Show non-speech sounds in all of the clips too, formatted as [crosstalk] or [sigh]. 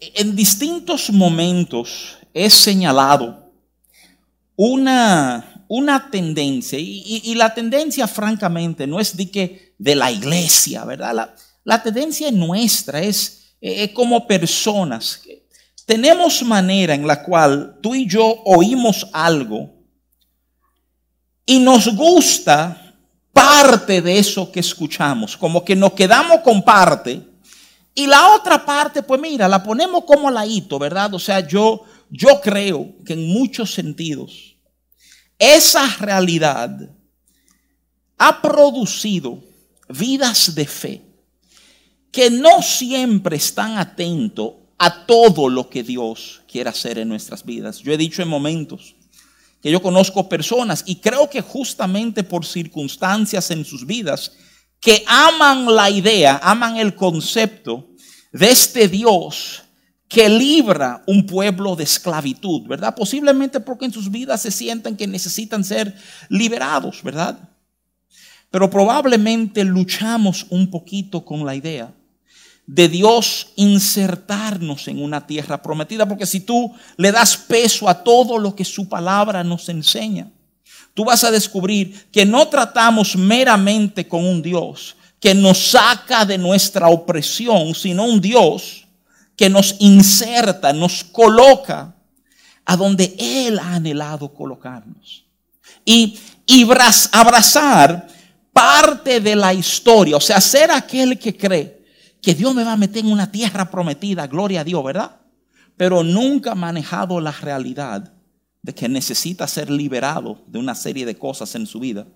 en distintos momentos he señalado una, una tendencia, y, la tendencia francamente no es de, que, de la iglesia, ¿verdad? La, la tendencia nuestra es, es como personas. Tenemos manera en la cual tú y yo oímos algo y nos gusta parte de eso que escuchamos, como que nos quedamos con parte y la otra parte, pues mira, la ponemos como laito, ¿verdad? O sea, yo, yo creo que en muchos sentidos esa realidad ha producido vidas de fe que no siempre están atentos a todo lo que Dios quiere hacer en nuestras vidas. Yo he dicho en momentos que yo conozco personas y creo que justamente por circunstancias en sus vidas que aman la idea, aman el concepto de este Dios que libra un pueblo de esclavitud, ¿verdad? Posiblemente porque en sus vidas se sientan que necesitan ser liberados, ¿verdad? Pero probablemente luchamos un poquito con la idea de Dios insertarnos en una tierra prometida, porque si tú le das peso a todo lo que su palabra nos enseña, tú vas a descubrir que no tratamos meramente con un Dios que nos saca de nuestra opresión, sino un Dios que nos inserta, nos coloca a donde Él ha anhelado colocarnos. Y, y abrazar parte de la historia, o sea, ser aquel que cree que Dios me va a meter en una tierra prometida, gloria a Dios, ¿verdad? Pero nunca ha manejado la realidad de que necesita ser liberado de una serie de cosas en su vida.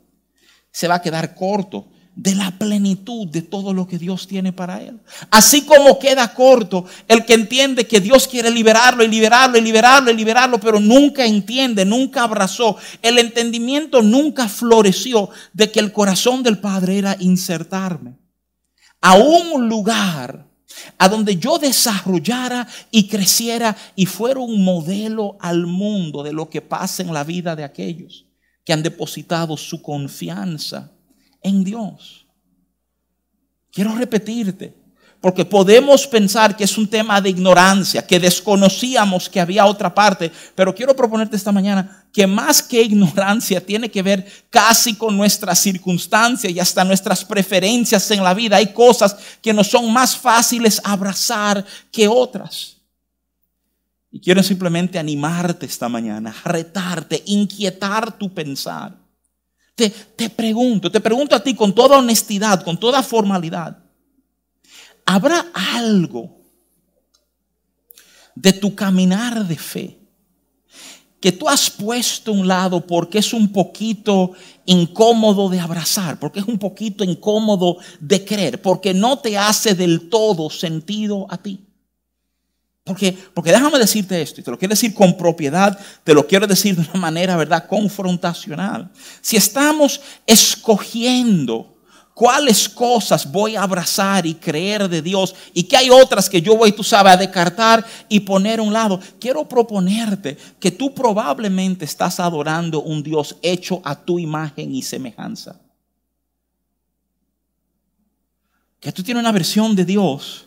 Se va a quedar corto de la plenitud de todo lo que Dios tiene para él. Así como queda corto el que entiende que Dios quiere liberarlo y liberarlo y liberarlo y liberarlo, pero nunca entiende, nunca abrazó. El entendimiento nunca floreció de que el corazón del Padre era insertarme a un lugar a donde yo desarrollara y creciera y fuera un modelo al mundo de lo que pasa en la vida de aquellos que han depositado su confianza en Dios. Quiero repetirte, porque podemos pensar que es un tema de ignorancia, que desconocíamos que había otra parte, pero quiero proponerte esta mañana que más que ignorancia tiene que ver casi con nuestras circunstancias y hasta nuestras preferencias en la vida. Hay cosas que nos son más fáciles abrazar que otras. Y quiero simplemente animarte esta mañana, retarte, inquietar tu pensar te, pregunto, te pregunto a ti con toda honestidad, con toda formalidad. ¿Habrá algo de tu caminar de fe que tú has puesto a un lado porque es un poquito incómodo de abrazar, porque es un poquito incómodo de creer, porque no te hace del todo sentido a ti? Porque, porque déjame decirte esto, y te lo quiero decir con propiedad, te lo quiero decir de una manera, ¿verdad?, confrontacional. Si estamos escogiendo cuáles cosas voy a abrazar y creer de Dios y que hay otras que yo voy, tú sabes, a descartar y poner a un lado, quiero proponerte que tú probablemente estás adorando un Dios hecho a tu imagen y semejanza. Que tú tienes una versión de Dios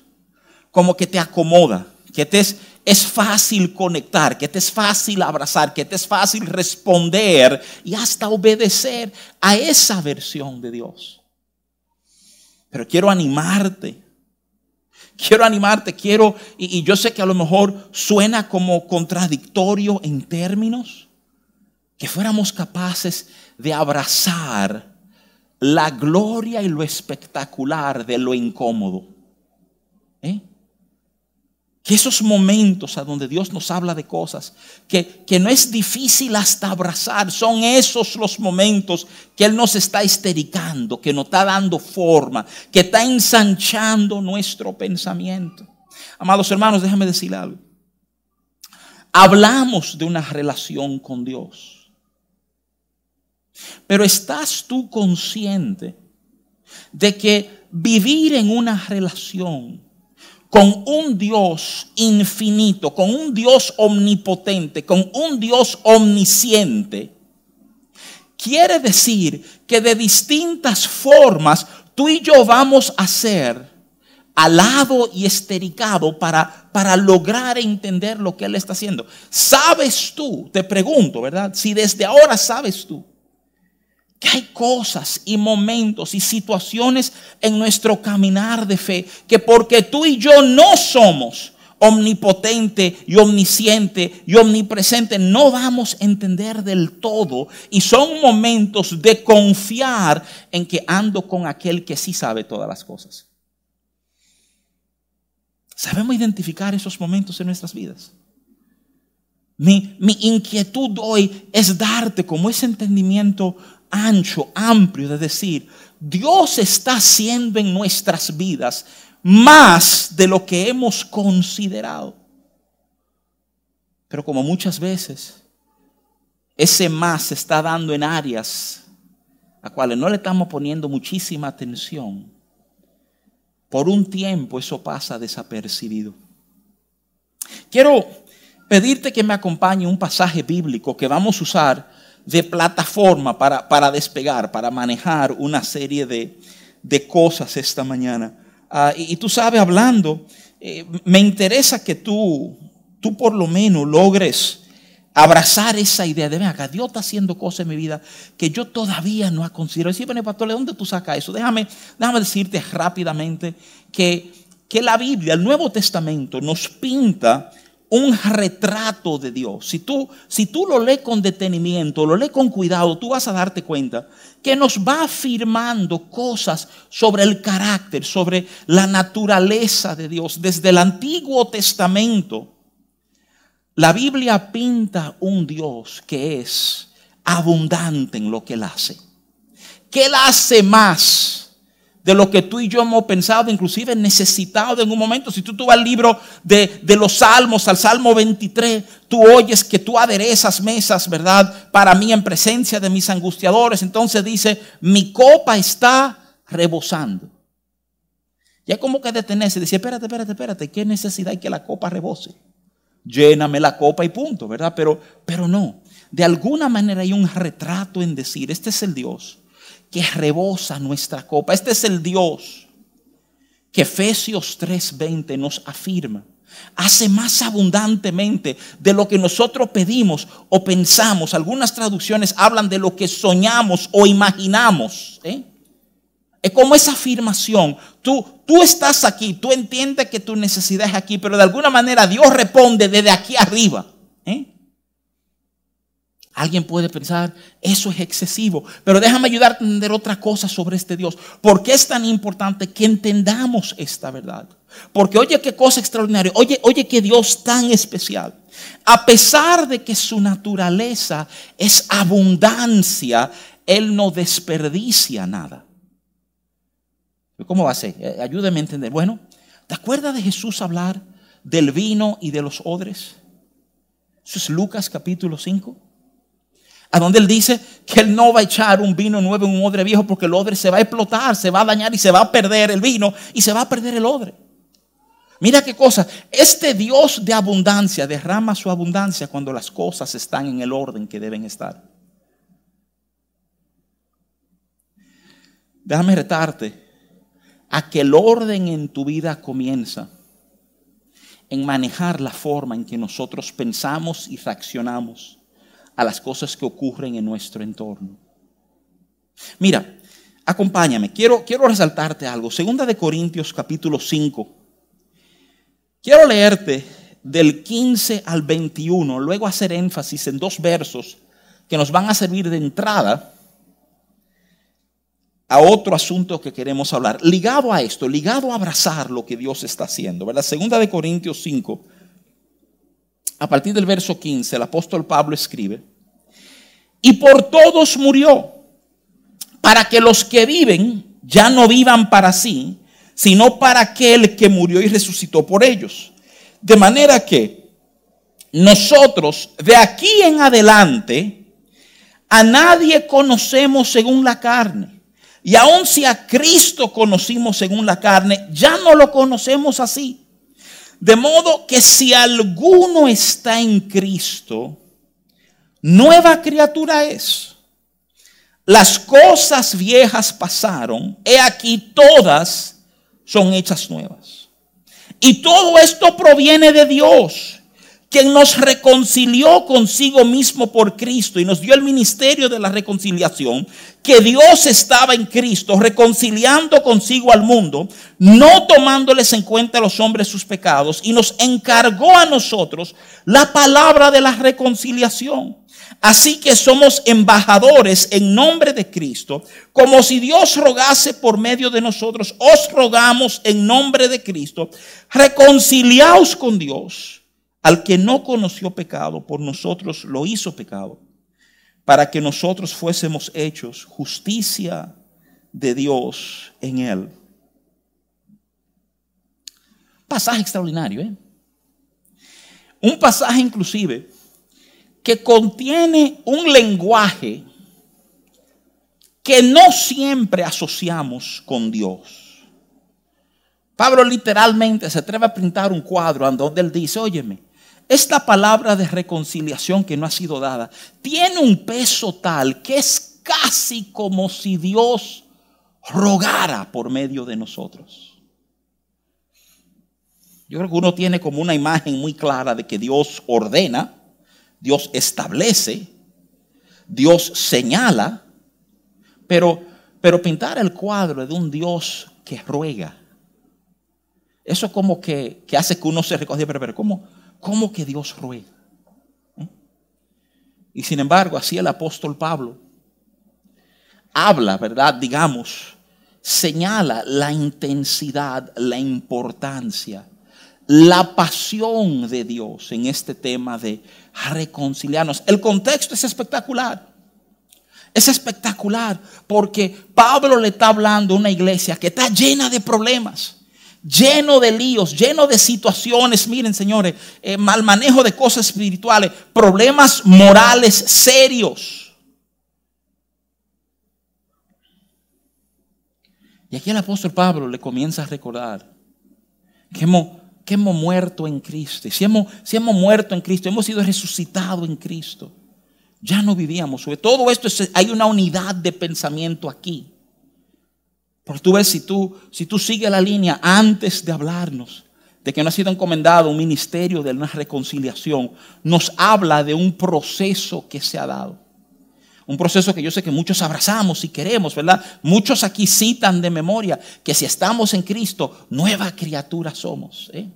como que te acomoda que te es, es fácil conectar, que te es fácil abrazar, que te es fácil responder y hasta obedecer a esa versión de Dios. Pero quiero animarte. Quiero animarte, quiero, y, y yo sé que a lo mejor suena como contradictorio en términos, que fuéramos capaces de abrazar la gloria y lo espectacular de lo incómodo. ¿Eh? Que esos momentos a donde Dios nos habla de cosas que, que, no es difícil hasta abrazar, son esos los momentos que Él nos está estericando, que nos está dando forma, que está ensanchando nuestro pensamiento. Amados hermanos, déjame decir algo. Hablamos de una relación con Dios, pero ¿estás tú consciente de que vivir en una relación con un Dios infinito, con un Dios omnipotente, con un Dios omnisciente, quiere decir que de distintas formas tú y yo vamos a ser alado y estericado para, para lograr entender lo que Él está haciendo. ¿Sabes tú? Te pregunto, ¿verdad? Si desde ahora sabes tú que hay cosas y momentos y situaciones en nuestro caminar de fe que porque tú y yo no somos omnipotente y omnisciente y omnipresente, no vamos a entender del todo. Y son momentos de confiar en que ando con aquel que sí sabe todas las cosas. Sabemos identificar esos momentos en nuestras vidas. Mi, mi, inquietud hoy es darte como ese entendimiento ancho, amplio, de decir, Dios está haciendo en nuestras vidas más de lo que hemos considerado. Pero como muchas veces, ese más se está dando en áreas a cuales no le estamos poniendo muchísima atención. Por un tiempo eso pasa desapercibido. Quiero pedirte que me acompañe un pasaje bíblico que vamos a usar de plataforma para, para despegar, para manejar una serie de, de cosas esta mañana. Ah, y, tú sabes, hablando, eh, me interesa que tú, tú por lo menos logres abrazar esa idea de, acá, Dios está haciendo cosas en mi vida que yo todavía no he considerado. Decir, bueno, pastor, ¿de dónde tú sacas eso? Déjame, déjame decirte rápidamente que, que la Biblia, el Nuevo Testamento, nos pinta un retrato de Dios. Si tú, si tú lo lees con detenimiento, lo lees con cuidado, tú vas a darte cuenta que nos va afirmando cosas sobre el carácter, sobre la naturaleza de Dios. Desde el Antiguo Testamento, la Biblia pinta un Dios que es abundante en lo que Él hace. Que Él hace más de lo que tú y yo hemos pensado, inclusive necesitado en un momento. Si tú, tú vas al libro de, de, los Salmos, al Salmo 23, tú oyes que tú aderezas mesas, ¿verdad? Para mí en presencia de mis angustiadores. Entonces dice, mi copa está rebosando. Ya como que detenerse, dice, espérate, espérate, espérate, ¿qué necesidad hay que la copa rebose? Lléname la copa y punto, ¿verdad? Pero, pero no, de alguna manera hay un retrato en decir, este es el Dios que rebosa nuestra copa. Este es el Dios que Efesios 3:20 nos afirma. Hace más abundantemente de lo que nosotros pedimos o pensamos. Algunas traducciones hablan de lo que soñamos o imaginamos. ¿eh? Es como esa afirmación. Tú, tú estás aquí, tú entiendes que tu necesidad es aquí, pero de alguna manera Dios responde desde aquí arriba. Alguien puede pensar, eso es excesivo, pero déjame ayudar a entender otra cosa sobre este Dios. ¿Por qué es tan importante que entendamos esta verdad? Porque oye qué cosa extraordinaria, oye, oye qué Dios tan especial. A pesar de que su naturaleza es abundancia, Él no desperdicia nada. ¿Cómo va a ser? Eh, ayúdeme a entender. Bueno, ¿te acuerdas de Jesús hablar del vino y de los odres? Eso es Lucas capítulo 5 a donde él dice que él no va a echar un vino nuevo en un odre viejo porque el odre se va a explotar, se va a dañar y se va a perder el vino y se va a perder el odre. Mira qué cosa, este Dios de abundancia derrama su abundancia cuando las cosas están en el orden que deben estar. Déjame retarte a que el orden en tu vida comienza en manejar la forma en que nosotros pensamos y reaccionamos a las cosas que ocurren en nuestro entorno. Mira, acompáñame, quiero, quiero resaltarte algo. Segunda de Corintios capítulo 5. Quiero leerte del 15 al 21, luego hacer énfasis en dos versos que nos van a servir de entrada a otro asunto que queremos hablar. Ligado a esto, ligado a abrazar lo que Dios está haciendo, ¿verdad? Segunda de Corintios 5, a partir del verso 15, el apóstol Pablo escribe, y por todos murió, para que los que viven ya no vivan para sí, sino para aquel que murió y resucitó por ellos. De manera que nosotros de aquí en adelante a nadie conocemos según la carne. Y aun si a Cristo conocimos según la carne, ya no lo conocemos así. De modo que si alguno está en Cristo, nueva criatura es. Las cosas viejas pasaron, he aquí todas son hechas nuevas. Y todo esto proviene de Dios, quien nos reconcilió consigo mismo por Cristo y nos dio el ministerio de la reconciliación, que Dios estaba en Cristo reconciliando consigo al mundo, no tomándoles en cuenta a los hombres sus pecados, y nos encargó a nosotros la palabra de la reconciliación. Así que somos embajadores en nombre de Cristo, como si Dios rogase por medio de nosotros, os rogamos en nombre de Cristo, reconciliaos con Dios. Al que no conoció pecado, por nosotros lo hizo pecado, para que nosotros fuésemos hechos justicia de Dios en él. Pasaje extraordinario, ¿eh? Un pasaje inclusive que contiene un lenguaje que no siempre asociamos con Dios. Pablo literalmente se atreve a pintar un cuadro donde él dice, óyeme, esta palabra de reconciliación que no ha sido dada tiene un peso tal que es casi como si Dios rogara por medio de nosotros. Yo creo que uno tiene como una imagen muy clara de que Dios ordena, Dios establece, Dios señala, pero, pero pintar el cuadro de un Dios que ruega, eso como que, hace que uno se recoja, pero, pero ¿cómo, ¿cómo que Dios ruega? ¿Eh? Y sin embargo, así el apóstol Pablo habla, ¿verdad? Digamos, señala la intensidad, la importancia la pasión de Dios en este tema de reconciliarnos. El contexto es espectacular. Es espectacular porque Pablo le está hablando a una iglesia que está llena de problemas, lleno de líos, lleno de situaciones. Miren, señores, eh, mal manejo de cosas espirituales, problemas morales serios. Y aquí el apóstol Pablo le comienza a recordar que hemos que hemos muerto en Cristo. Si hemos, si hemos muerto en Cristo, hemos sido resucitados en Cristo. Ya no vivíamos. Sobre todo esto hay una unidad de pensamiento aquí. Porque tú ves, si tú, si tú sigues la línea antes de hablarnos de que no ha sido encomendado un ministerio de una reconciliación, nos habla de un proceso que se ha dado. Un proceso que yo sé que muchos abrazamos y queremos, ¿verdad? Muchos aquí citan de memoria que si estamos en Cristo, nueva criatura somos. ¿eh?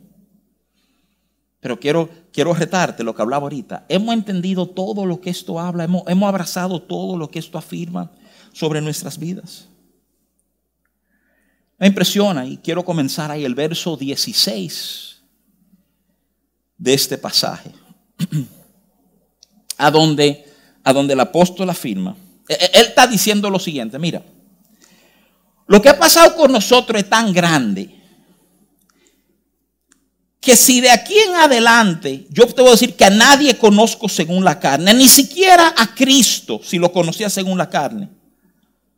Pero quiero, quiero retarte lo que hablaba ahorita. Hemos entendido todo lo que esto habla, hemos, hemos abrazado todo lo que esto afirma sobre nuestras vidas. Me impresiona y quiero comenzar ahí el verso 16 de este pasaje, [clears throat] a donde a donde el apóstol afirma, e, e, él está diciendo lo siguiente, mira, lo que ha pasado con nosotros es tan grande que si de aquí en adelante yo te voy a decir que a nadie conozco según la carne, ni siquiera a Cristo si lo conocía según la carne,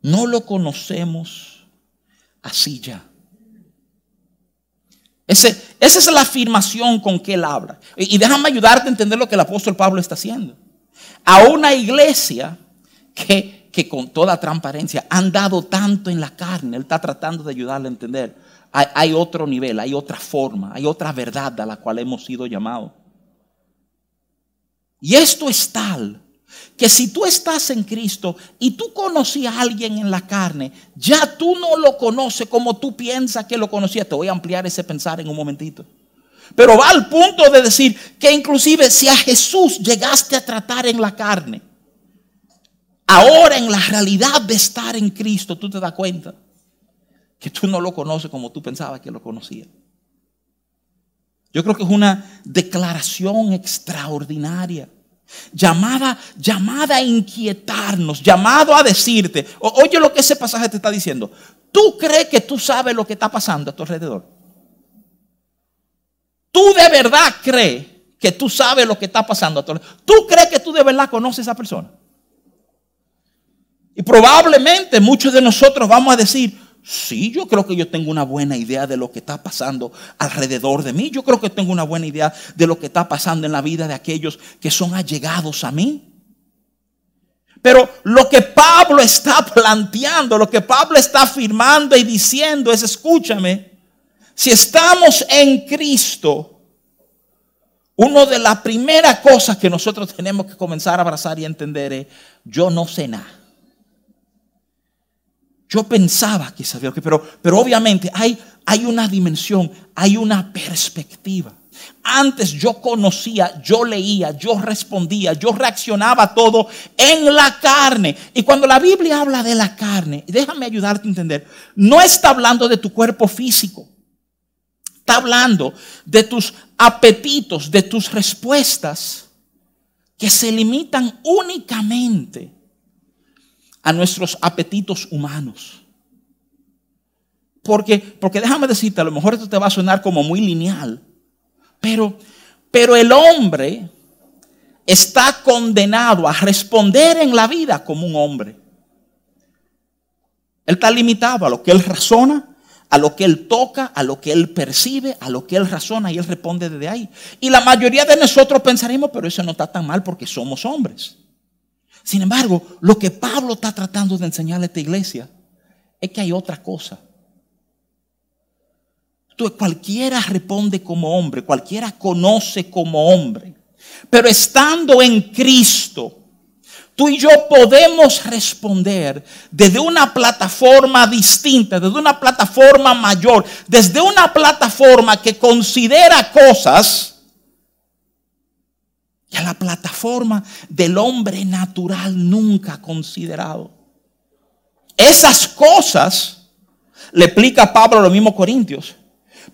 no lo conocemos así ya. esa es la afirmación con que él habla. Y, déjame ayudarte a entender lo que el apóstol Pablo está haciendo a una iglesia que, con toda transparencia han dado tanto en la carne. Él está tratando de ayudarle a entender. Hay, hay, otro nivel, hay otra forma, hay otra verdad a la cual hemos sido llamados. Y esto es tal que si tú estás en Cristo y tú conocías a alguien en la carne, ya tú no lo conoces como tú piensas que lo conocías. Te voy a ampliar ese pensar en un momentito. Pero va al punto de decir que inclusive si a Jesús llegaste a tratar en la carne, ahora en la realidad de estar en Cristo, tú te das cuenta que tú no lo conoces como tú pensabas que lo conocías. Yo creo que es una declaración extraordinaria. Llamada, llamada a inquietarnos, llamado a decirte, oye lo que ese pasaje te está diciendo. ¿Tú crees que tú sabes lo que está pasando a tu alrededor? ¿Tú de verdad crees que tú sabes lo que está pasando? ¿Tú crees que tú de verdad conoces a esa persona? Y probablemente muchos de nosotros vamos a decir, sí, yo creo que yo tengo una buena idea de lo que está pasando alrededor de mí. Yo creo que tengo una buena idea de lo que está pasando en la vida de aquellos que son allegados a mí. Pero lo que Pablo está planteando, lo que Pablo está afirmando y diciendo es, escúchame, Si estamos en Cristo, una de las primeras cosas que nosotros tenemos que comenzar a abrazar y entender es, yo no sé nada. Yo pensaba que sabía, pero, pero obviamente hay, hay una dimensión, hay una perspectiva. Antes yo conocía, yo leía, yo respondía, yo reaccionaba todo en la carne. Y cuando la Biblia habla de la carne, déjame ayudarte a entender, no está hablando de tu cuerpo físico. Está hablando de tus apetitos, de tus respuestas que se limitan únicamente a nuestros apetitos humanos. Porque, porque déjame decirte, a lo mejor esto te va a sonar como muy lineal, pero, pero el hombre está condenado a responder en la vida como un hombre. Él está limitado a lo que él razona, a lo que él toca, a lo que él percibe, a lo que él razona y él responde desde ahí. Y la mayoría de nosotros pensaremos, pero eso no está tan mal porque somos hombres. Sin embargo, lo que Pablo está tratando de enseñarle a esta iglesia es que hay otra cosa cualquiera responde como hombre, cualquiera conoce como hombre. Pero estando en Cristo, tú y yo podemos responder desde una plataforma distinta, desde una plataforma mayor, desde una plataforma que considera cosas a la plataforma del hombre natural nunca considerado. Esas cosas, le explica Pablo a los mismos Corintios,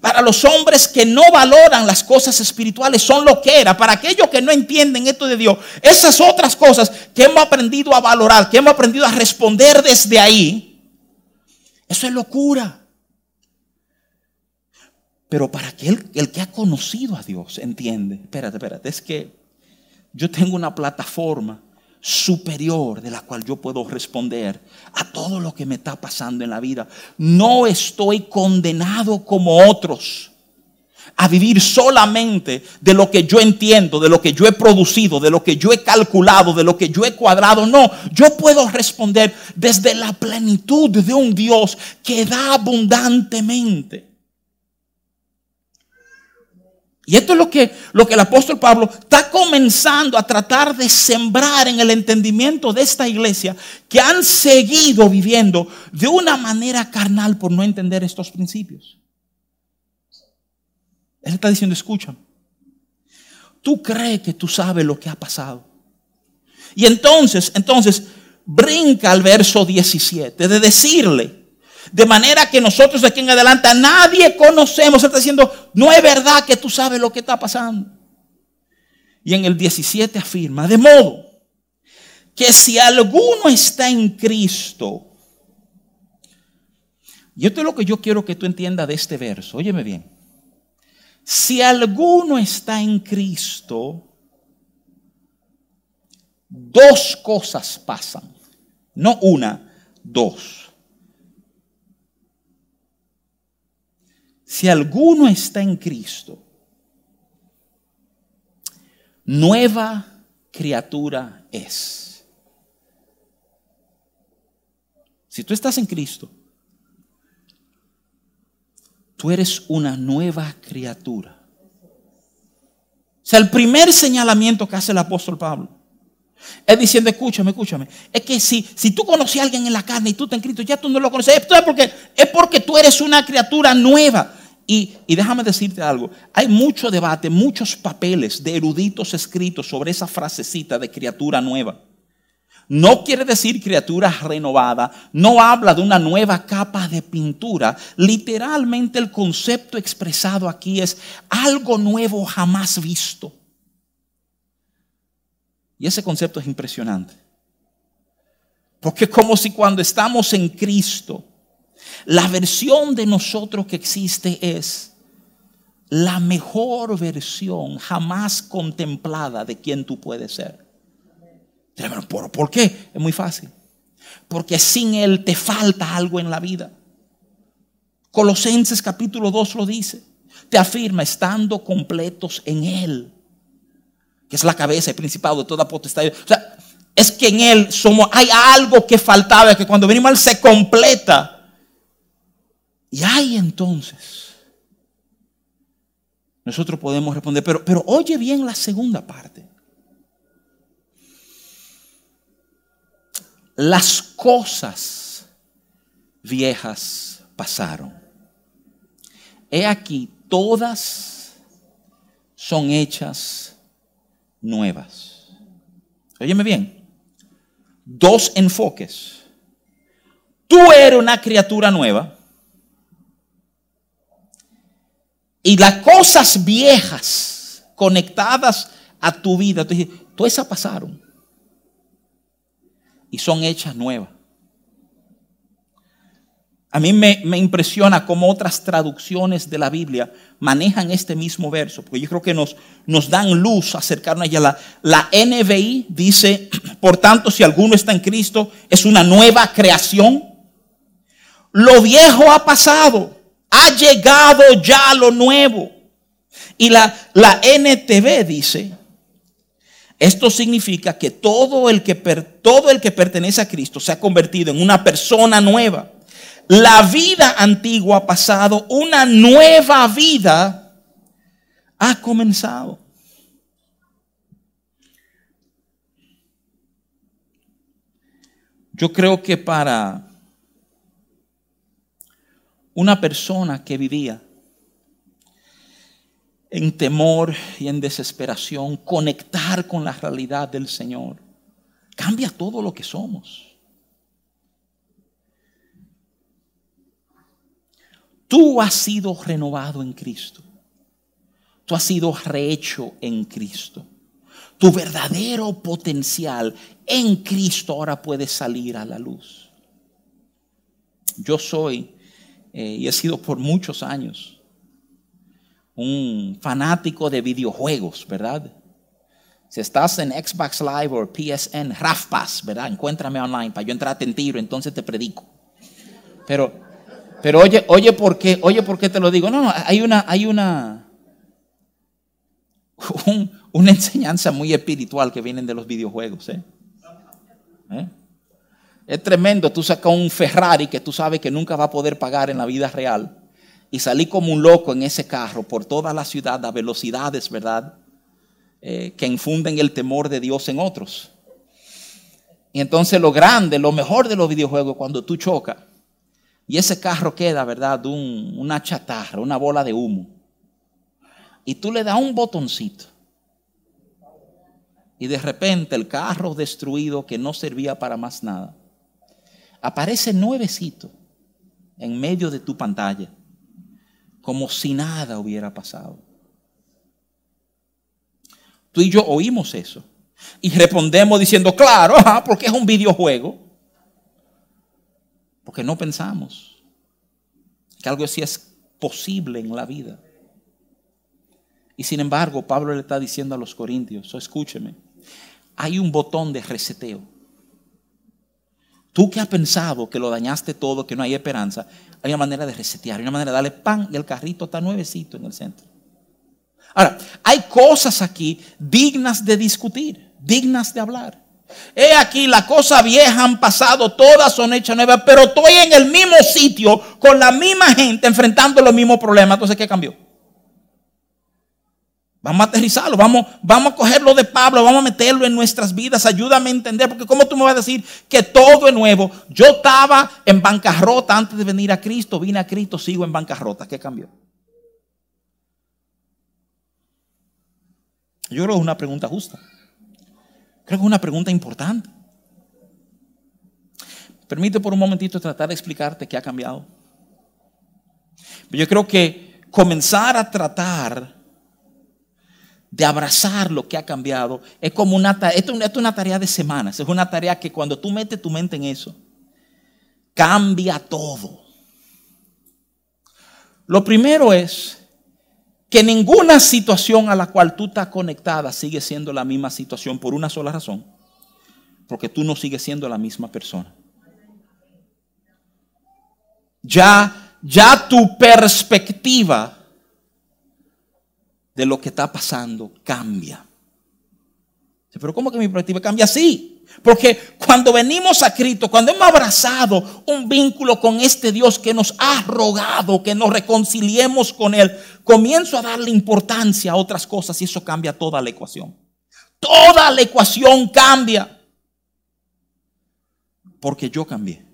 para los hombres que no valoran las cosas espirituales son lo que era. Para aquellos que no entienden esto de Dios, esas otras cosas que hemos aprendido a valorar, que hemos aprendido a responder desde ahí, eso es locura. Pero para aquel el que ha conocido a Dios, entiende, espérate, espérate, es que yo tengo una plataforma superior de la cual yo puedo responder a todo lo que me está pasando en la vida. No estoy condenado como otros a vivir solamente de lo que yo entiendo, de lo que yo he producido, de lo que yo he calculado, de lo que yo he cuadrado. No, yo puedo responder desde la plenitud de un Dios que da abundantemente. Y esto es lo que, lo que el apóstol Pablo está comenzando a tratar de sembrar en el entendimiento de esta iglesia que han seguido viviendo de una manera carnal por no entender estos principios. Él está diciendo, escucha, tú crees que tú sabes lo que ha pasado. Y entonces, entonces, brinca al verso 17 de decirle, de manera que nosotros aquí en adelante nadie conocemos. está diciendo, no es verdad que tú sabes lo que está pasando. Y en el 17 afirma, de modo que si alguno está en Cristo, y esto es lo que yo quiero que tú entiendas de este verso, óyeme bien, si alguno está en Cristo, dos cosas pasan, no una, dos. Si alguno está en Cristo, nueva criatura es. Si tú estás en Cristo, tú eres una nueva criatura. O sea, el primer señalamiento que hace el apóstol Pablo es diciendo, escúchame, escúchame. Es que si, si tú conoces a alguien en la carne y tú estás en Cristo, ya tú no lo conoces. Es porque, es porque tú eres una criatura nueva. Y, déjame decirte algo, hay mucho debate, muchos papeles de eruditos escritos sobre esa frasecita de criatura nueva. No quiere decir criatura renovada, no habla de una nueva capa de pintura. Literalmente el concepto expresado aquí es algo nuevo jamás visto. Y ese concepto es impresionante. Porque es como si cuando estamos en Cristo, la versión de nosotros que existe es la mejor versión jamás contemplada de quien tú puedes ser. ¿Por, ¿Por qué? Es muy fácil. Porque sin Él te falta algo en la vida. Colosenses capítulo 2 lo dice. Te afirma estando completos en Él, que es la cabeza y principado de toda potestad. O sea, es que en Él somos, hay algo que faltaba, que cuando venimos a Él se completa. Y hay entonces nosotros podemos responder, pero, pero oye bien la segunda parte. Las cosas viejas pasaron. He aquí, todas son hechas nuevas. Óyeme bien, dos enfoques. Tú eres una criatura nueva y las cosas viejas conectadas a tu vida, todas esas pasaron y son hechas nuevas. A mí me, impresiona cómo otras traducciones de la Biblia manejan este mismo verso, porque yo creo que nos, nos dan luz acercarnos a ella. La, la NBI dice, [clears throat] por tanto, si alguno está en Cristo, es una nueva creación. Lo viejo ha pasado, ha llegado ya lo nuevo. Y la, la NTV dice, esto significa que todo el que, todo el que pertenece a Cristo se ha convertido en una persona nueva. La vida antigua ha pasado, una nueva vida ha comenzado. Yo creo que para una persona que vivía en temor y en desesperación, conectar con la realidad del Señor. Cambia todo lo que somos. Tú has sido renovado en Cristo. Tú has sido rehecho en Cristo. Tu verdadero potencial en Cristo ahora puede salir a la luz. Yo soy, eh, y he sido por muchos años, un fanático de videojuegos, ¿verdad? Si estás en Xbox Live o PSN, Rafpas, ¿verdad? Encuéntrame online para yo entrar en tiro, entonces te predico. Pero, pero oye, oye, ¿por qué? Oye, ¿por qué te lo digo? No, no, hay una, hay una, [laughs] una enseñanza muy espiritual que viene de los videojuegos, ¿eh? ¿Eh? Es tremendo, tú sacas un Ferrari que tú sabes que nunca va a poder pagar en la vida real y salí como un loco en ese carro por toda la ciudad a velocidades, ¿verdad? Eh, que infunden el temor de Dios en otros. Y entonces lo grande, lo mejor de los videojuegos, cuando tú chocas y ese carro queda, ¿verdad? una chatarra, una bola de humo. Y tú le das un botoncito. Y de repente el carro destruido que no servía para más nada, aparece nuevecito en medio de tu pantalla como si nada hubiera pasado. Tú y yo oímos eso y respondemos diciendo, claro, porque es un videojuego. Porque no pensamos que algo así es posible en la vida. Y sin embargo, Pablo le está diciendo a los corintios, escúcheme, hay un botón de reseteo. Tú que has pensado que lo dañaste todo, que no hay esperanza, hay una manera de resetear, hay una manera de darle pan y el carrito está nuevecito en el centro. Ahora, hay cosas aquí dignas de discutir, dignas de hablar. He aquí, la cosa vieja han pasado, todas son hechas nuevas, pero estoy en el mismo sitio con la misma gente enfrentando los mismos problemas. Entonces, ¿qué cambió? Vamos a aterrizarlo, vamos, vamos a cogerlo de Pablo, vamos a meterlo en nuestras vidas. Ayúdame a entender, porque ¿cómo tú me vas a decir que todo es nuevo? Yo estaba en bancarrota antes de venir a Cristo, vine a Cristo, sigo en bancarrota. ¿Qué cambió? Yo creo que es una pregunta justa. Creo que es una pregunta importante. Permite por un momentito tratar de explicarte qué ha cambiado. Yo creo que comenzar a tratar de abrazar lo que ha cambiado. Es como una, esto, es una tarea de semanas, es una tarea que cuando tú metes tu mente en eso, cambia todo. Lo primero es que ninguna situación a la cual tú estás conectada sigue siendo la misma situación por una sola razón, porque tú no sigues siendo la misma persona. Ya, ya tu perspectiva de lo que está pasando cambia. Pero ¿cómo que mi perspectiva cambia? Sí, Porque cuando venimos a Cristo, cuando hemos abrazado un vínculo con este Dios que nos ha rogado que nos reconciliemos con Él, comienzo a darle importancia a otras cosas y eso cambia toda la ecuación. Toda la ecuación cambia. Porque yo cambié.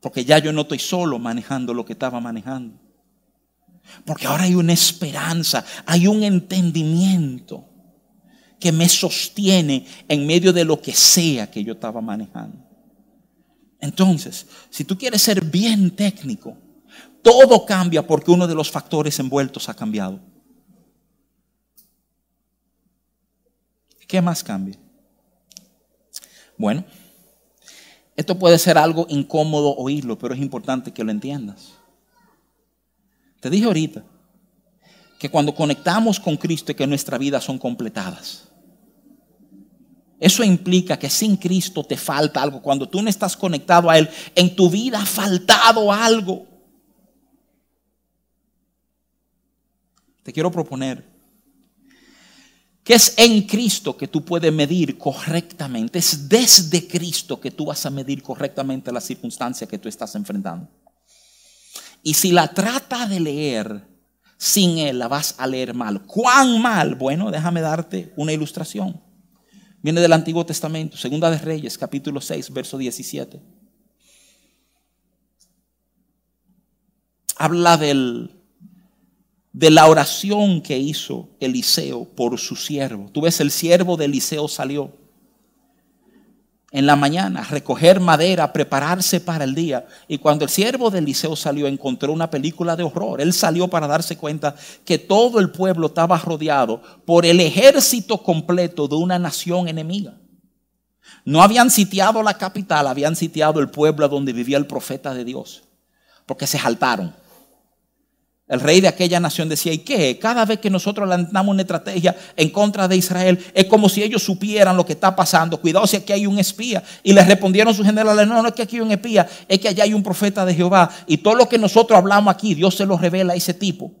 Porque ya yo no estoy solo manejando lo que estaba manejando. Porque ahora hay una esperanza, hay un entendimiento que me sostiene en medio de lo que sea que yo estaba manejando. Entonces, si tú quieres ser bien técnico, todo cambia porque uno de los factores envueltos ha cambiado. ¿Qué más cambia? Bueno, esto puede ser algo incómodo oírlo, pero es importante que lo entiendas. Te dije ahorita que cuando conectamos con Cristo y que nuestras vidas son completadas. Eso implica que sin Cristo te falta algo. Cuando tú no estás conectado a Él, en tu vida ha faltado algo. Te quiero proponer que es en Cristo que tú puedes medir correctamente. Es desde Cristo que tú vas a medir correctamente la circunstancia que tú estás enfrentando. Y si la trata de leer sin Él, la vas a leer mal. ¿Cuán mal? Bueno, déjame darte una ilustración. Viene del Antiguo Testamento, Segunda de Reyes, capítulo 6, verso 17. Habla del, de la oración que hizo Eliseo por su siervo. Tú ves, el siervo de Eliseo salió en la mañana, recoger madera, prepararse para el día. Y cuando el siervo de Eliseo salió, encontró una película de horror. Él salió para darse cuenta que todo el pueblo estaba rodeado por el ejército completo de una nación enemiga. No habían sitiado la capital, habían sitiado el pueblo donde vivía el profeta de Dios, porque se saltaron. El rey de aquella nación decía, ¿y qué? Cada vez que nosotros lanzamos una estrategia en contra de Israel, es como si ellos supieran lo que está pasando. Cuidado si aquí hay un espía. Y les respondieron sus generales, no, no es que aquí hay un espía, es que allá hay un profeta de Jehová. Y todo lo que nosotros hablamos aquí, Dios se lo revela a ese tipo.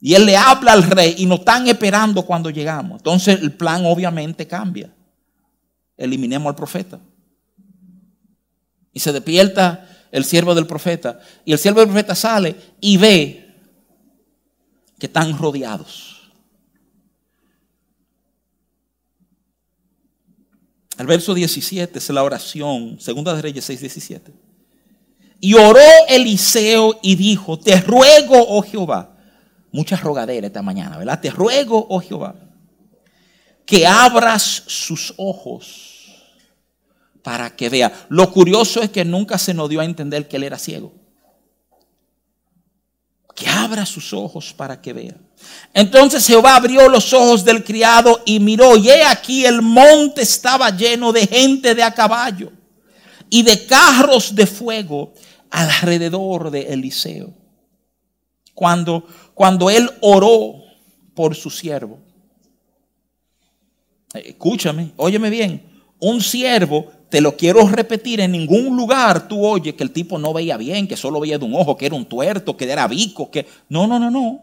Y él le habla al rey y nos están esperando cuando llegamos. Entonces el plan obviamente cambia. Eliminemos al profeta. Y se despierta el siervo del profeta. Y el siervo del profeta sale y ve que están rodeados. El verso 17 es la oración, segunda de Reyes 6, 17. Y oró Eliseo y dijo, te ruego, oh Jehová, muchas rogaderas esta mañana, ¿verdad? Te ruego, oh Jehová, que abras sus ojos para que vea. Lo curioso es que nunca se nos dio a entender que él era ciego. Que abra sus ojos para que vea. Entonces Jehová abrió los ojos del criado y miró, y he aquí el monte estaba lleno de gente de a caballo y de carros de fuego alrededor de Eliseo. Cuando, cuando él oró por su siervo. Escúchame, óyeme bien. Un siervo te lo quiero repetir, en ningún lugar tú oyes que el tipo no veía bien, que solo veía de un ojo, que era un tuerto, que era bico, que... No, no, no, no.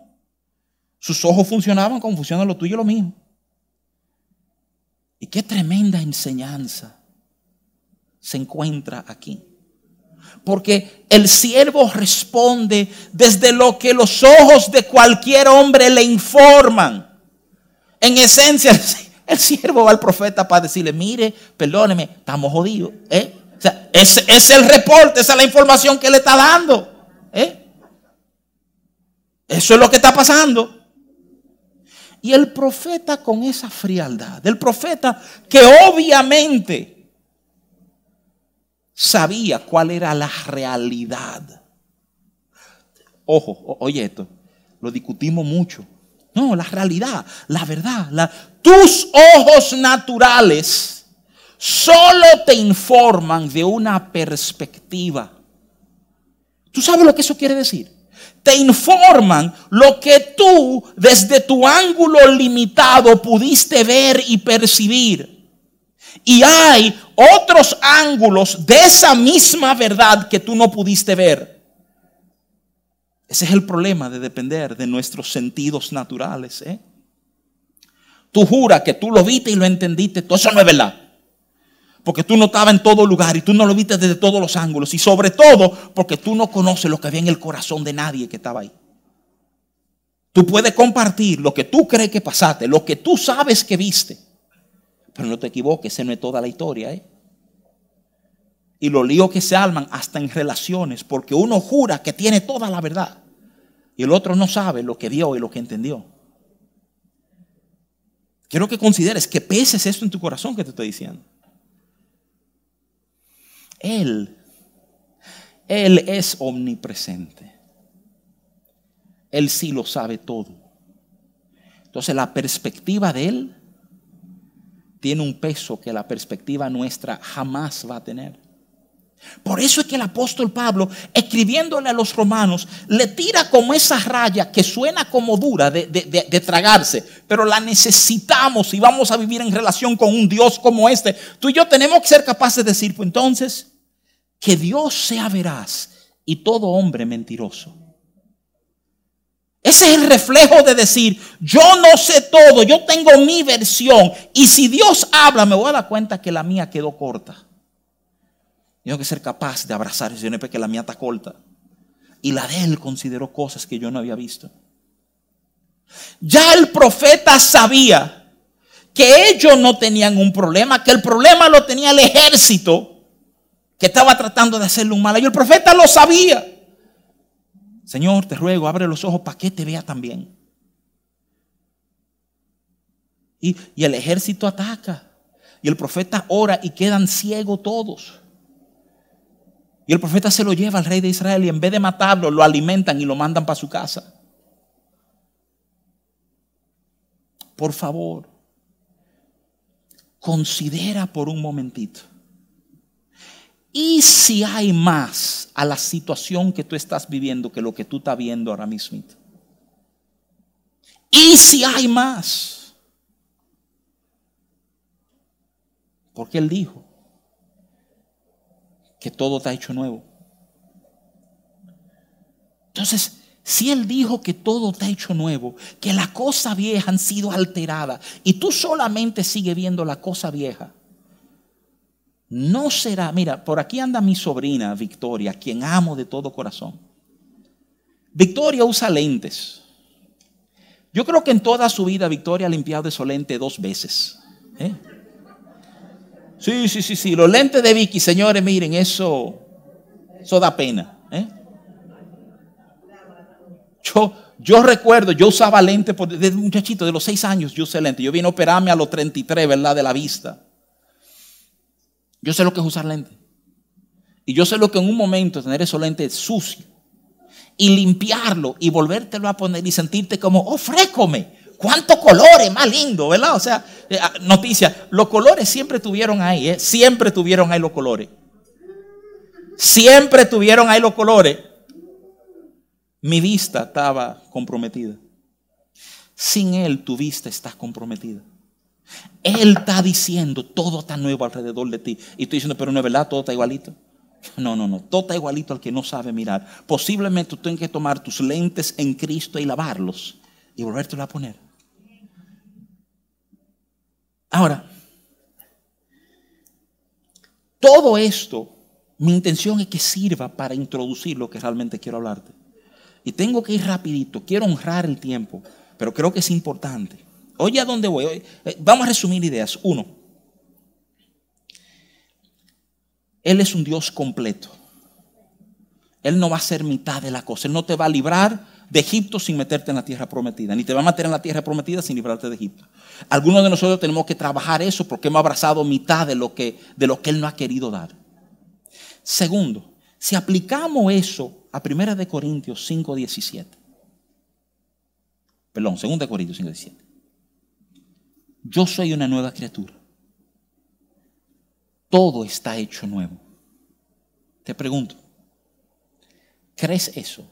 Sus ojos funcionaban como funciona lo tuyo lo mismo. Y qué tremenda enseñanza se encuentra aquí. Porque el siervo responde desde lo que los ojos de cualquier hombre le informan. En esencia, [laughs] el siervo va al profeta para decirle, mire, perdóneme, estamos jodidos. ¿eh? O sea, ese es el reporte, esa es la información que le está dando. ¿eh? Eso es lo que está pasando. Y el profeta con esa frialdad, el profeta que obviamente sabía cuál era la realidad. Ojo, oye esto, lo discutimos mucho. No, la realidad, la verdad. Tus ojos naturales solo te informan de una perspectiva. ¿Tú sabes lo que eso quiere decir? Te informan lo que tú desde tu ángulo limitado pudiste ver y percibir. Y hay otros ángulos de esa misma verdad que tú no pudiste ver. Ese es el problema de depender de nuestros sentidos naturales. ¿eh? Tú juras que tú lo viste y lo entendiste. Todo eso no es verdad. Porque tú no estabas en todo lugar y tú no lo viste desde todos los ángulos. Y sobre todo porque tú no conoces lo que había en el corazón de nadie que estaba ahí. Tú puedes compartir lo que tú crees que pasaste, lo que tú sabes que viste. Pero no te equivoques, esa no es toda la historia. ¿eh? Y los líos que se arman hasta en relaciones, porque uno jura que tiene toda la verdad y el otro no sabe lo que vio y lo que entendió. Quiero que consideres que peses esto en tu corazón que te estoy diciendo. Él, Él es omnipresente. Él sí lo sabe todo. Entonces la perspectiva de Él tiene un peso que la perspectiva nuestra jamás va a tener. Por eso es que el apóstol Pablo, escribiéndole a los romanos, le tira como esa raya que suena como dura de, tragarse, pero la necesitamos y vamos a vivir en relación con un Dios como este. Tú y yo tenemos que ser capaces de decir, pues entonces, que Dios sea veraz y todo hombre mentiroso. Ese es el reflejo de decir, yo no sé todo, yo tengo mi versión. Y si Dios habla, me voy a dar cuenta que la mía quedó corta. Tengo que ser capaz de abrazar ese nepe que la mía está corta. Y la de él consideró cosas que yo no había visto. Ya el profeta sabía que ellos no tenían un problema, que el problema lo tenía el ejército que estaba tratando de hacerle un mal. Y el profeta lo sabía. Señor, te ruego, abre los ojos para que te vea también. Y, y el ejército ataca. Y el profeta ora y quedan ciegos todos. Y el profeta se lo lleva al rey de Israel y en vez de matarlo, lo alimentan y lo mandan para su casa. Por favor, considera por un momentito ¿Y si hay más a la situación que tú estás viviendo que lo que tú estás viendo ahora mismo? ¿Y si hay más? Porque Él dijo que todo está hecho nuevo. Entonces, si Él dijo que todo está hecho nuevo, que la cosa vieja han sido alterada y tú solamente sigues viendo la cosa vieja, no será, mira, por aquí anda mi sobrina Victoria, quien amo de todo corazón. Victoria usa lentes. Yo creo que en toda su vida Victoria ha limpiado esos lentes dos veces. ¿eh? Sí, sí, sí, sí. Los lentes de Vicky, señores, miren, eso, eso da pena. ¿eh? Yo, yo recuerdo, yo usaba lentes desde muchachito, de los seis años yo usé lentes. Yo vine a operarme a los 33, ¿verdad? De la vista. Yo sé lo que es usar lente. Y yo sé lo que en un momento tener esos lentes sucio y limpiarlo y volvértelo a poner y sentirte como, oh, frécome. ¿Cuántos colores? Más lindo, ¿verdad? O sea, eh, ah, noticia, los colores siempre tuvieron ahí, ¿eh? siempre tuvieron ahí los colores. Siempre tuvieron ahí los colores. Mi vista estaba comprometida. Sin él tu vista está comprometida. Él está diciendo, todo está nuevo alrededor de ti. Y estoy diciendo, pero no es verdad, todo está igualito. No, no, no, todo está igualito al que no sabe mirar. Posiblemente tú tengas que tomar tus lentes en Cristo y lavarlos y volvértelo a poner. Ahora, todo esto, mi intención es que sirva para introducir lo que realmente quiero hablarte. Y tengo que ir rapidito, quiero honrar el tiempo, pero creo que es importante. Oye, ¿a dónde voy? Eh, vamos a resumir ideas. Uno, Él es un Dios completo. Él no va a ser mitad de la cosa. Él no te va a librar de Egipto sin meterte en la tierra prometida, ni te va a meter en la tierra prometida sin librarte de Egipto. Algunos de nosotros tenemos que trabajar eso porque hemos abrazado mitad de lo que, de lo que Él no ha querido dar. Segundo, si aplicamos eso a 1 de Corintios 5:17. Perdón, 2 de Corintios 5:17 yo soy una nueva criatura. Todo está hecho nuevo. Te pregunto, ¿crees eso?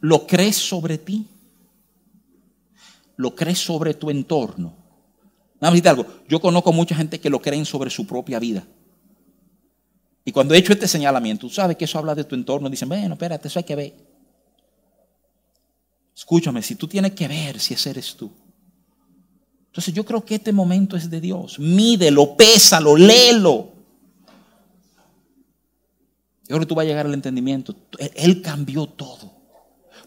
¿Lo crees sobre ti? ¿Lo crees sobre tu entorno? Vamos a algo. Yo conozco mucha gente que lo creen sobre su propia vida. Y cuando he hecho este señalamiento, tú sabes que eso habla de tu entorno. Dicen, bueno, espérate, eso hay que ver. Escúchame, si tú tienes que ver si ese eres tú, Entonces yo creo que este momento es de Dios. Mídelo, pésalo, léelo. Yo creo que tú vas a llegar al entendimiento. Él cambió todo.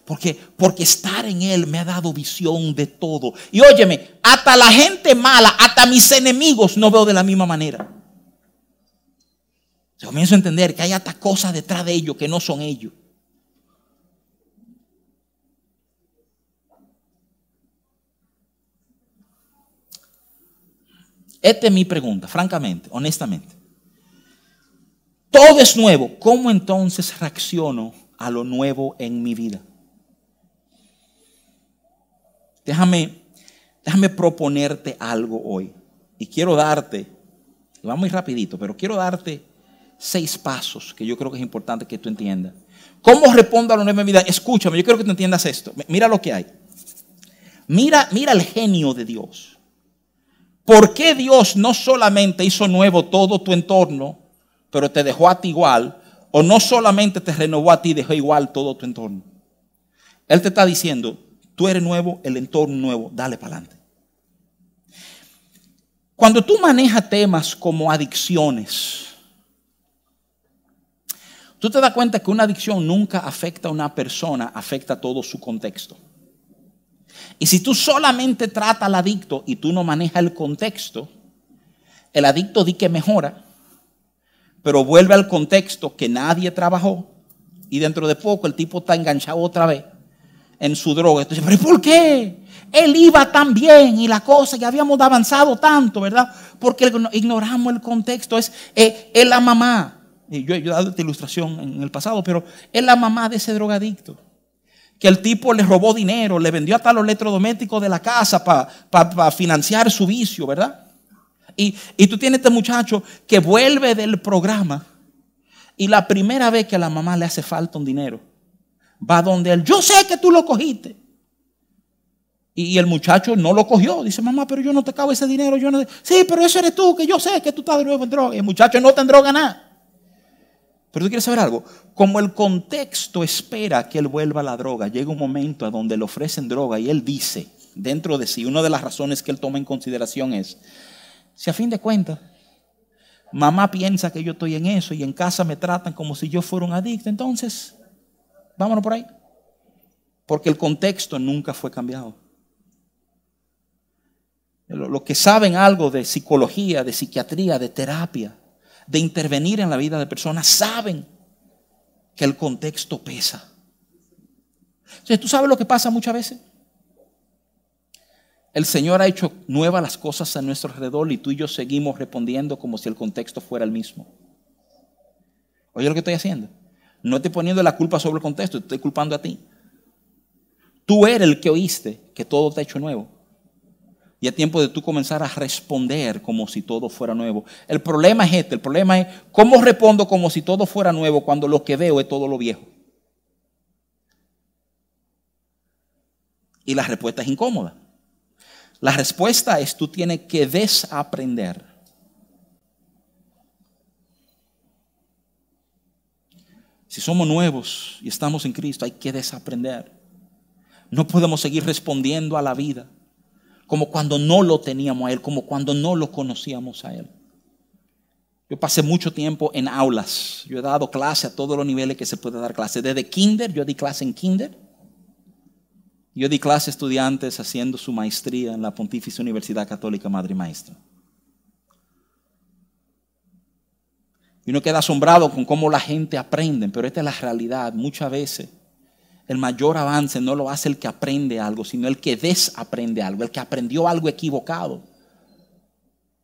Porque, porque estar en Él me ha dado visión de todo. Y óyeme, hasta la gente mala, hasta mis enemigos no veo de la misma manera. Yo comienzo a entender que hay hasta cosas detrás de ellos que no son ellos. Esta es mi pregunta, francamente, honestamente. Todo es nuevo. ¿Cómo entonces reacciono a lo nuevo en mi vida? Déjame, déjame proponerte algo hoy. Y quiero darte, va muy rapidito, pero quiero darte seis pasos que yo creo que es importante que tú entiendas. ¿Cómo respondo a en mi vida? Escúchame, yo quiero que tú entiendas esto. Mira lo que hay. Mira, mira el genio de Dios. ¿Por qué Dios no solamente hizo nuevo todo tu entorno, pero te dejó a ti igual? O no solamente te renovó a ti dejó igual todo tu entorno. Él te está diciendo, tú eres nuevo, el entorno nuevo, dale para adelante. Cuando tú manejas temas como adicciones, tú te das cuenta que una adicción nunca afecta a una persona, afecta a todo su contexto. Y si tú solamente tratas al adicto y tú no manejas el contexto, el adicto di que mejora, pero vuelve al contexto que nadie trabajó y dentro de poco el tipo está enganchado otra vez en su droga. Entonces, ¿pero por qué? Él iba tan bien y la cosa, ya habíamos avanzado tanto, ¿verdad? Porque ignoramos el contexto. Es, eh, es la mamá. Y yo, he dado esta ilustración en el pasado, pero es la mamá de ese drogadicto que el tipo le robó dinero, le vendió hasta los electrodomésticos de la casa para financiar su vicio, ¿verdad? Y, y tú tienes este muchacho que vuelve del programa y la primera vez que a la mamá le hace falta un dinero, va donde él, yo sé que tú lo cogiste. Y el muchacho no lo cogió. Dice, mamá, pero yo no te cago ese dinero. Yo no... Sí, pero eso eres tú, que yo sé que tú estás de nuevo en droga. Y el muchacho no te en droga nada. Pero tú quieres saber algo. Como el contexto espera que él vuelva a la droga, llega un momento a donde le ofrecen droga y él dice dentro de sí, una de las razones que él toma en consideración es, si a fin de cuentas mamá piensa que yo estoy en eso y en casa me tratan como si yo fuera un adicto, entonces vámonos por ahí. Porque el contexto nunca fue cambiado. Los que saben algo de psicología, de psiquiatría, de terapia, de intervenir en la vida de personas saben que el contexto pesa. Entonces, ¿tú sabes lo que pasa muchas veces? El Señor ha hecho nuevas las cosas a nuestro alrededor y tú y yo seguimos respondiendo como si el contexto fuera el mismo. Oye lo que estoy haciendo. No estoy poniendo la culpa sobre el contexto, estoy culpando a ti. Tú eres el que oíste que todo te ha hecho nuevo. Y es tiempo de tú comenzar a responder como si todo fuera nuevo. El problema es este, el problema es cómo respondo como si todo fuera nuevo cuando lo que veo es todo lo viejo. Y la respuesta es incómoda. La respuesta es tú tienes que desaprender. Si somos nuevos y estamos en Cristo, hay que desaprender. No podemos seguir respondiendo a la vida como cuando no lo teníamos a Él, como cuando no lo conocíamos a Él. Yo pasé mucho tiempo en aulas. Yo he dado clase a todos los niveles que se puede dar clase. Desde kinder, yo di clase en kinder. Yo di clase a estudiantes haciendo su maestría en la Pontificia Universidad Católica Madre Maestra. Y uno queda asombrado con cómo la gente aprende, pero esta es la realidad. Muchas veces el mayor avance no lo hace el que aprende algo, sino el que desaprende algo, el que aprendió algo equivocado.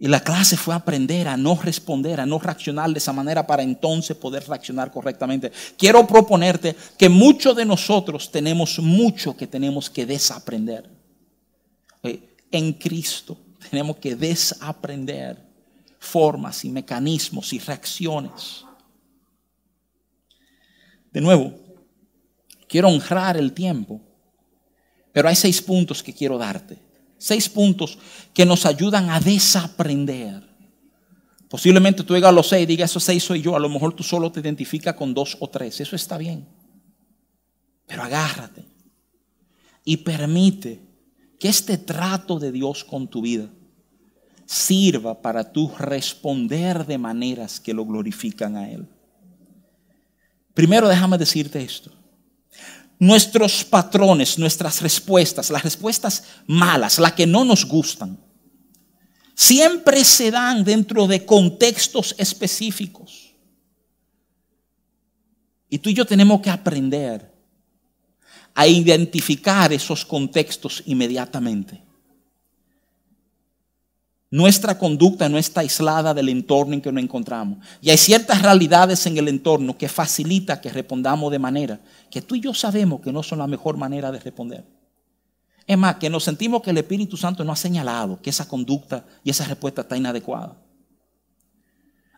Y la clase fue aprender a no responder, a no reaccionar de esa manera para entonces poder reaccionar correctamente. Quiero proponerte que muchos de nosotros tenemos mucho que tenemos que desaprender. Eh, en Cristo tenemos que desaprender formas y mecanismos y reacciones. De nuevo, quiero honrar el tiempo, pero hay seis puntos que quiero darte. Seis puntos que nos ayudan a desaprender. Posiblemente tú a los seis y digas, esos seis soy yo. A lo mejor tú solo te identificas con dos o tres. Eso está bien. Pero agárrate y permite que este trato de Dios con tu vida sirva para tú responder de maneras que lo glorifican a Él. Primero déjame decirte esto. Nuestros patrones, nuestras respuestas, las respuestas malas, las que no nos gustan, siempre se dan dentro de contextos específicos. Y tú y yo tenemos que aprender a identificar esos contextos inmediatamente. Nuestra conducta no está aislada del entorno en que nos encontramos. Y hay ciertas realidades en el entorno que facilita que respondamos de manera que tú y yo sabemos que no son la mejor manera de responder. Es más, que nos sentimos que el Espíritu Santo no ha señalado que esa conducta y esa respuesta está inadecuada.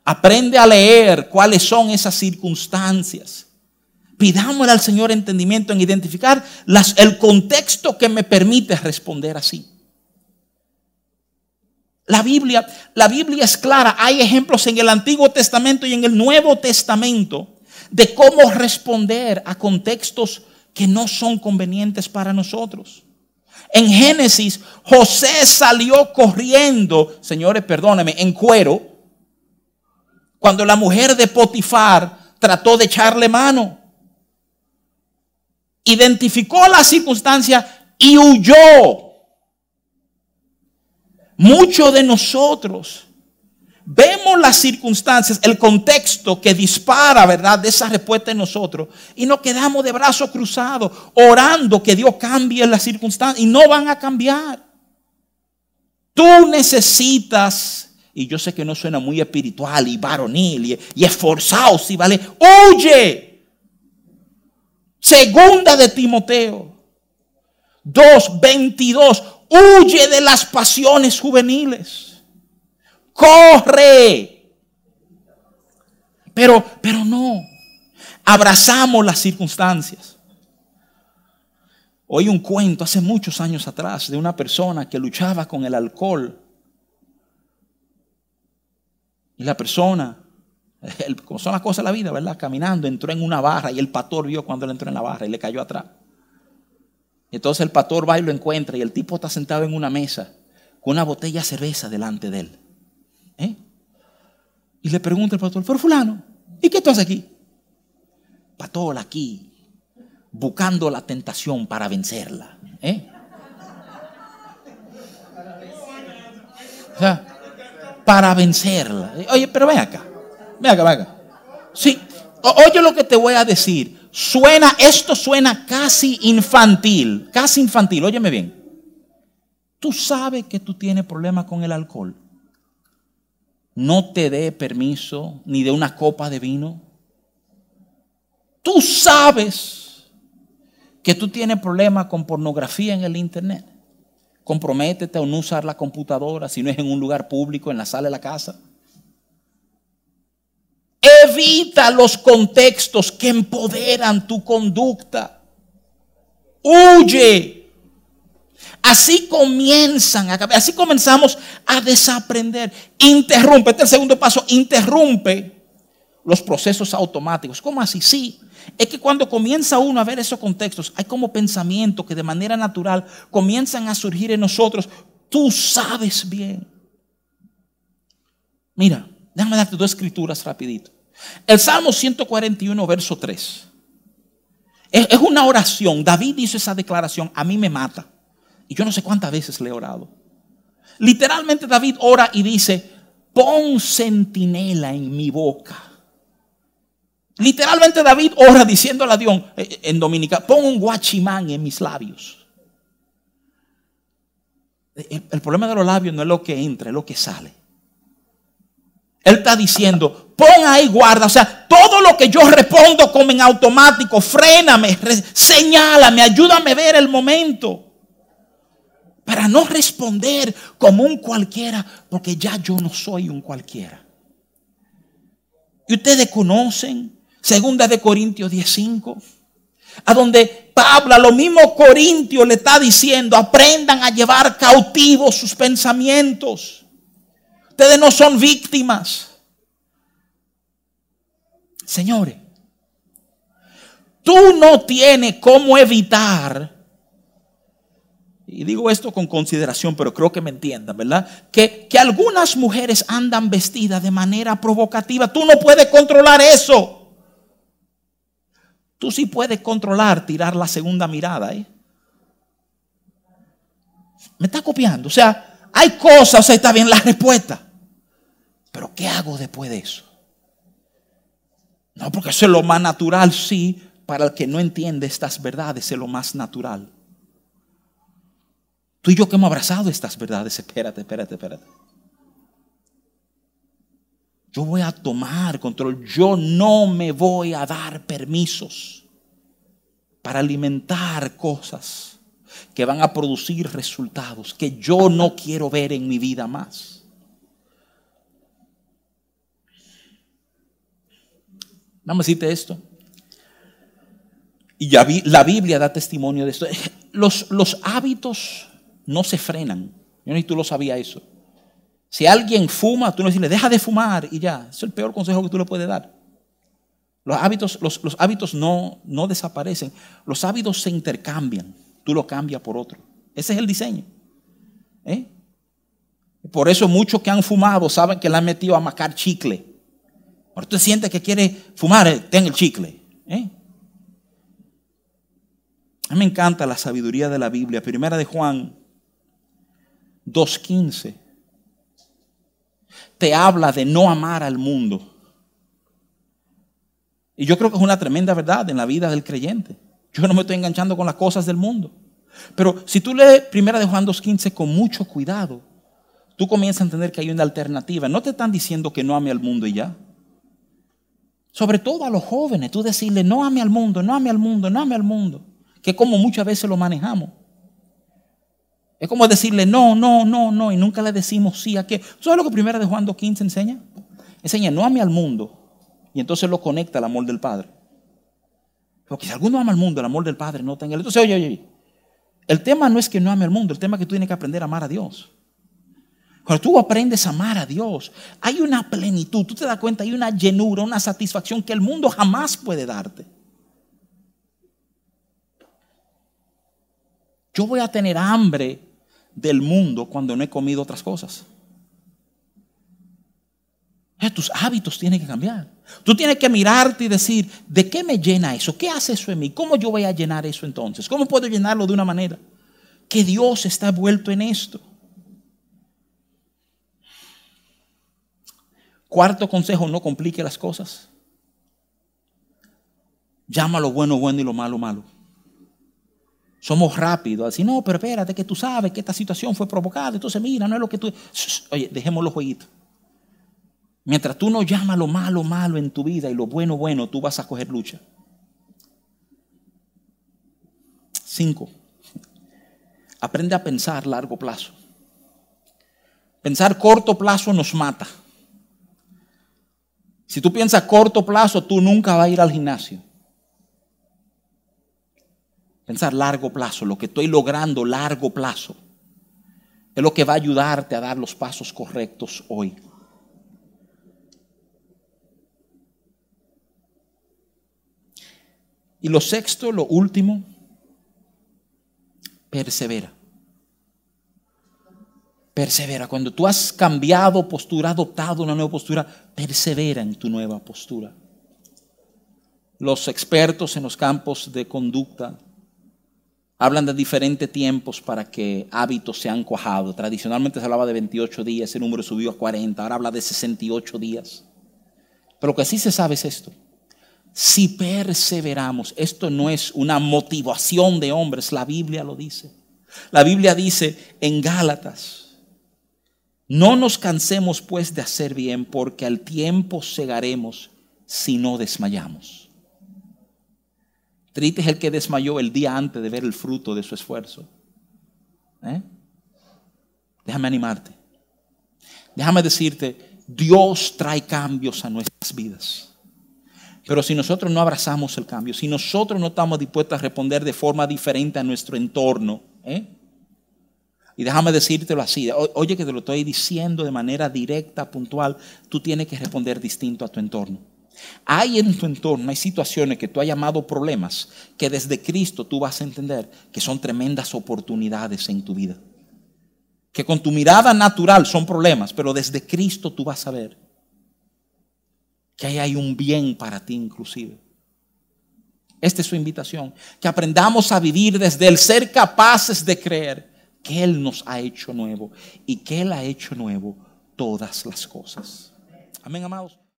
Aprende a leer cuáles son esas circunstancias Pidámosle al Señor entendimiento en identificar el contexto que me permite responder así. La Biblia, la Biblia es clara. Hay ejemplos en el Antiguo Testamento y en el Nuevo Testamento de cómo responder a contextos que no son convenientes para nosotros. En Génesis, José salió corriendo, señores, perdónenme, en cuero, cuando la mujer de Potifar trató de echarle mano identificó la circunstancia y huyó. Muchos de nosotros vemos las circunstancias, el contexto que dispara, ¿verdad?, de esa respuesta en nosotros y nos quedamos de brazos cruzados orando que Dios cambie las circunstancias y no van a cambiar. Tú necesitas y yo sé que no suena muy espiritual y varonil y, esforzado, sí, ¿vale? Huye Segunda de Timoteo 2.22. Huye de las pasiones juveniles. Corre. Pero, pero no. Abrazamos las circunstancias. Oí un cuento hace muchos años atrás de una persona que luchaba con el alcohol. Y la persona como son las cosas de la vida, ¿verdad? Caminando, entró en una barra y el pastor vio cuando él entró en la barra y le cayó atrás. Entonces el pastor va y lo encuentra y el tipo está sentado en una mesa con una botella de cerveza delante de él. ¿Eh? Y le pregunta el pastor, pero fulano, ¿y qué tú haces aquí? Pastor, aquí, buscando la tentación para vencerla. ¿Eh? Para vencerla. Oye, pero ven acá. Venga, venga. Sí, oye lo que te voy a decir. Suena, esto suena casi infantil, casi infantil, óyeme bien. Tú sabes que tú tienes problemas con el alcohol. No te dé permiso ni de una copa de vino. Tú sabes que tú tienes problemas con pornografía en el internet. Comprométete a no usar la computadora si no es en un lugar público, en la sala de la casa. Evita los contextos que empoderan tu conducta. Huye. Así comienzan, así comenzamos a desaprender. Interrumpe, este es el segundo paso, interrumpe los procesos automáticos. ¿Cómo así? Sí. Es que cuando comienza uno a ver esos contextos, hay como pensamientos que de manera natural comienzan a surgir en nosotros. Tú sabes bien. Mira, Déjame darte dos escrituras rapidito. El Salmo 141, verso 3. Es, una oración. David hizo esa declaración. A mí me mata. Y yo no sé cuántas veces le he orado. Literalmente David ora y dice, pon centinela en mi boca. Literalmente David ora diciéndole a Dios eh, eh, en Dominica, pon un guachimán en mis labios. el problema de los labios no es lo que entra, es lo que sale. Él está diciendo, pon ahí guarda. O sea, todo lo que yo respondo como en automático, fréname, señálame, ayúdame a ver el momento. Para no responder como un cualquiera, porque ya yo no soy un cualquiera. Y ustedes conocen, segunda de Corintios 15, a donde Pablo, lo mismo Corintios le está diciendo, aprendan a llevar cautivos sus pensamientos. Ustedes no son víctimas. Señores, tú no tienes cómo evitar, y digo esto con consideración, pero creo que me entiendan, ¿verdad? Que, que algunas mujeres andan vestidas de manera provocativa. Tú no puedes controlar eso. Tú sí puedes controlar, tirar la segunda mirada. ¿eh? Me está copiando. O sea, hay cosas, o sea, está bien la respuesta. Pero ¿qué hago después de eso? No, porque eso es lo más natural, sí. Para el que no entiende estas verdades, es lo más natural. Tú y yo que hemos abrazado estas verdades, espérate, espérate, espérate. Yo voy a tomar control. Yo no me voy a dar permisos para alimentar cosas que van a producir resultados que yo no quiero ver en mi vida más. Vamos a decirte esto. Y ya vi, la Biblia da testimonio de esto. Los, los hábitos no se frenan. Yo ni tú lo sabías eso. Si alguien fuma, tú no decirle, deja de fumar y ya. es el peor consejo que tú le puedes dar. Los hábitos, los, hábitos no, no desaparecen. Los hábitos se intercambian. Tú lo cambias por otro. Ese es el diseño. ¿Eh? Por eso muchos que han fumado saben que le han metido a macar chicle. Ahora tú sientes que quiere fumar, eh, ten el chicle. ¿Eh? A mí me encanta la sabiduría de la Biblia. Primera de Juan 2.15 te habla de no amar al mundo. Y yo creo que es una tremenda verdad en la vida del creyente. Yo no me estoy enganchando con las cosas del mundo. Pero si tú lees Primera de Juan 2.15 con mucho cuidado, tú comienzas a entender que hay una alternativa. No te están diciendo que no ame al mundo y ya. Sobre todo a los jóvenes, tú decirle no ame al mundo, no ame al mundo, no ame al mundo. Que como muchas veces lo manejamos. Es como decirle no, no, no, no, y nunca le decimos sí a qué. ¿Sabes lo que primero de Juan 2.15 enseña? Enseña, no ame al mundo. Y entonces lo conecta al amor del Padre. Porque si alguno ama al mundo, el amor del Padre no tenga. Entonces, oye, oye, el tema no es que no ame al mundo, el tema es que tú tienes que aprender a amar a Dios. Cuando tú aprendes a amar a Dios, hay una plenitud, tú te das cuenta, hay una llenura, una satisfacción que el mundo jamás puede darte. Yo voy a tener hambre del mundo cuando no he comido otras cosas. Eh, tus hábitos tienen que cambiar. Tú tienes que mirarte y decir, ¿de qué me llena eso? ¿Qué hace eso en mí? ¿Cómo yo voy a llenar eso entonces? ¿Cómo puedo llenarlo de una manera? Que Dios está vuelto en esto. Cuarto consejo, no complique las cosas. Llama lo bueno bueno y lo malo malo. Somos rápidos, así, no, pero espérate que tú sabes que esta situación fue provocada, entonces mira, no es lo que tú... Oye, dejemos los jueguitos. Mientras tú no llamas lo malo, malo en tu vida y lo bueno, bueno, tú vas a coger lucha. Cinco. Aprende a pensar largo plazo. Pensar corto plazo nos mata. Si tú piensas corto plazo, tú nunca vas a ir al gimnasio. Pensar largo plazo, lo que estoy logrando largo plazo, es lo que va a ayudarte a dar los pasos correctos hoy. Y lo sexto, lo último, persevera. Persevera. Cuando tú has cambiado postura, adoptado una nueva postura, persevera en tu nueva postura. Los expertos en los campos de conducta Hablan de diferentes tiempos para que hábitos sean cuajados. Tradicionalmente se hablaba de 28 días, ese número subió a 40, ahora habla de 68 días. Pero lo que sí se sabe es esto. Si perseveramos, esto no es una motivación de hombres, la Biblia lo dice. La Biblia dice en Gálatas, no nos cansemos pues de hacer bien, porque al tiempo cegaremos si no desmayamos. Triste es el que desmayó el día antes de ver el fruto de su esfuerzo. ¿Eh? Déjame animarte. Déjame decirte, Dios trae cambios a nuestras vidas. Pero si nosotros no abrazamos el cambio, si nosotros no estamos dispuestos a responder de forma diferente a nuestro entorno, ¿eh? Y déjame decírtelo así, oye que te lo estoy diciendo de manera directa, puntual, tú tienes que responder distinto a tu entorno. Hay en tu entorno, hay situaciones que tú has llamado problemas, que desde Cristo tú vas a entender que son tremendas oportunidades en tu vida. Que con tu mirada natural son problemas, pero desde Cristo tú vas a ver que ahí hay un bien para ti inclusive. Esta es su invitación, que aprendamos a vivir desde el ser capaces de creer que Él nos ha hecho nuevo y que Él ha hecho nuevo todas las cosas. Amén, amados.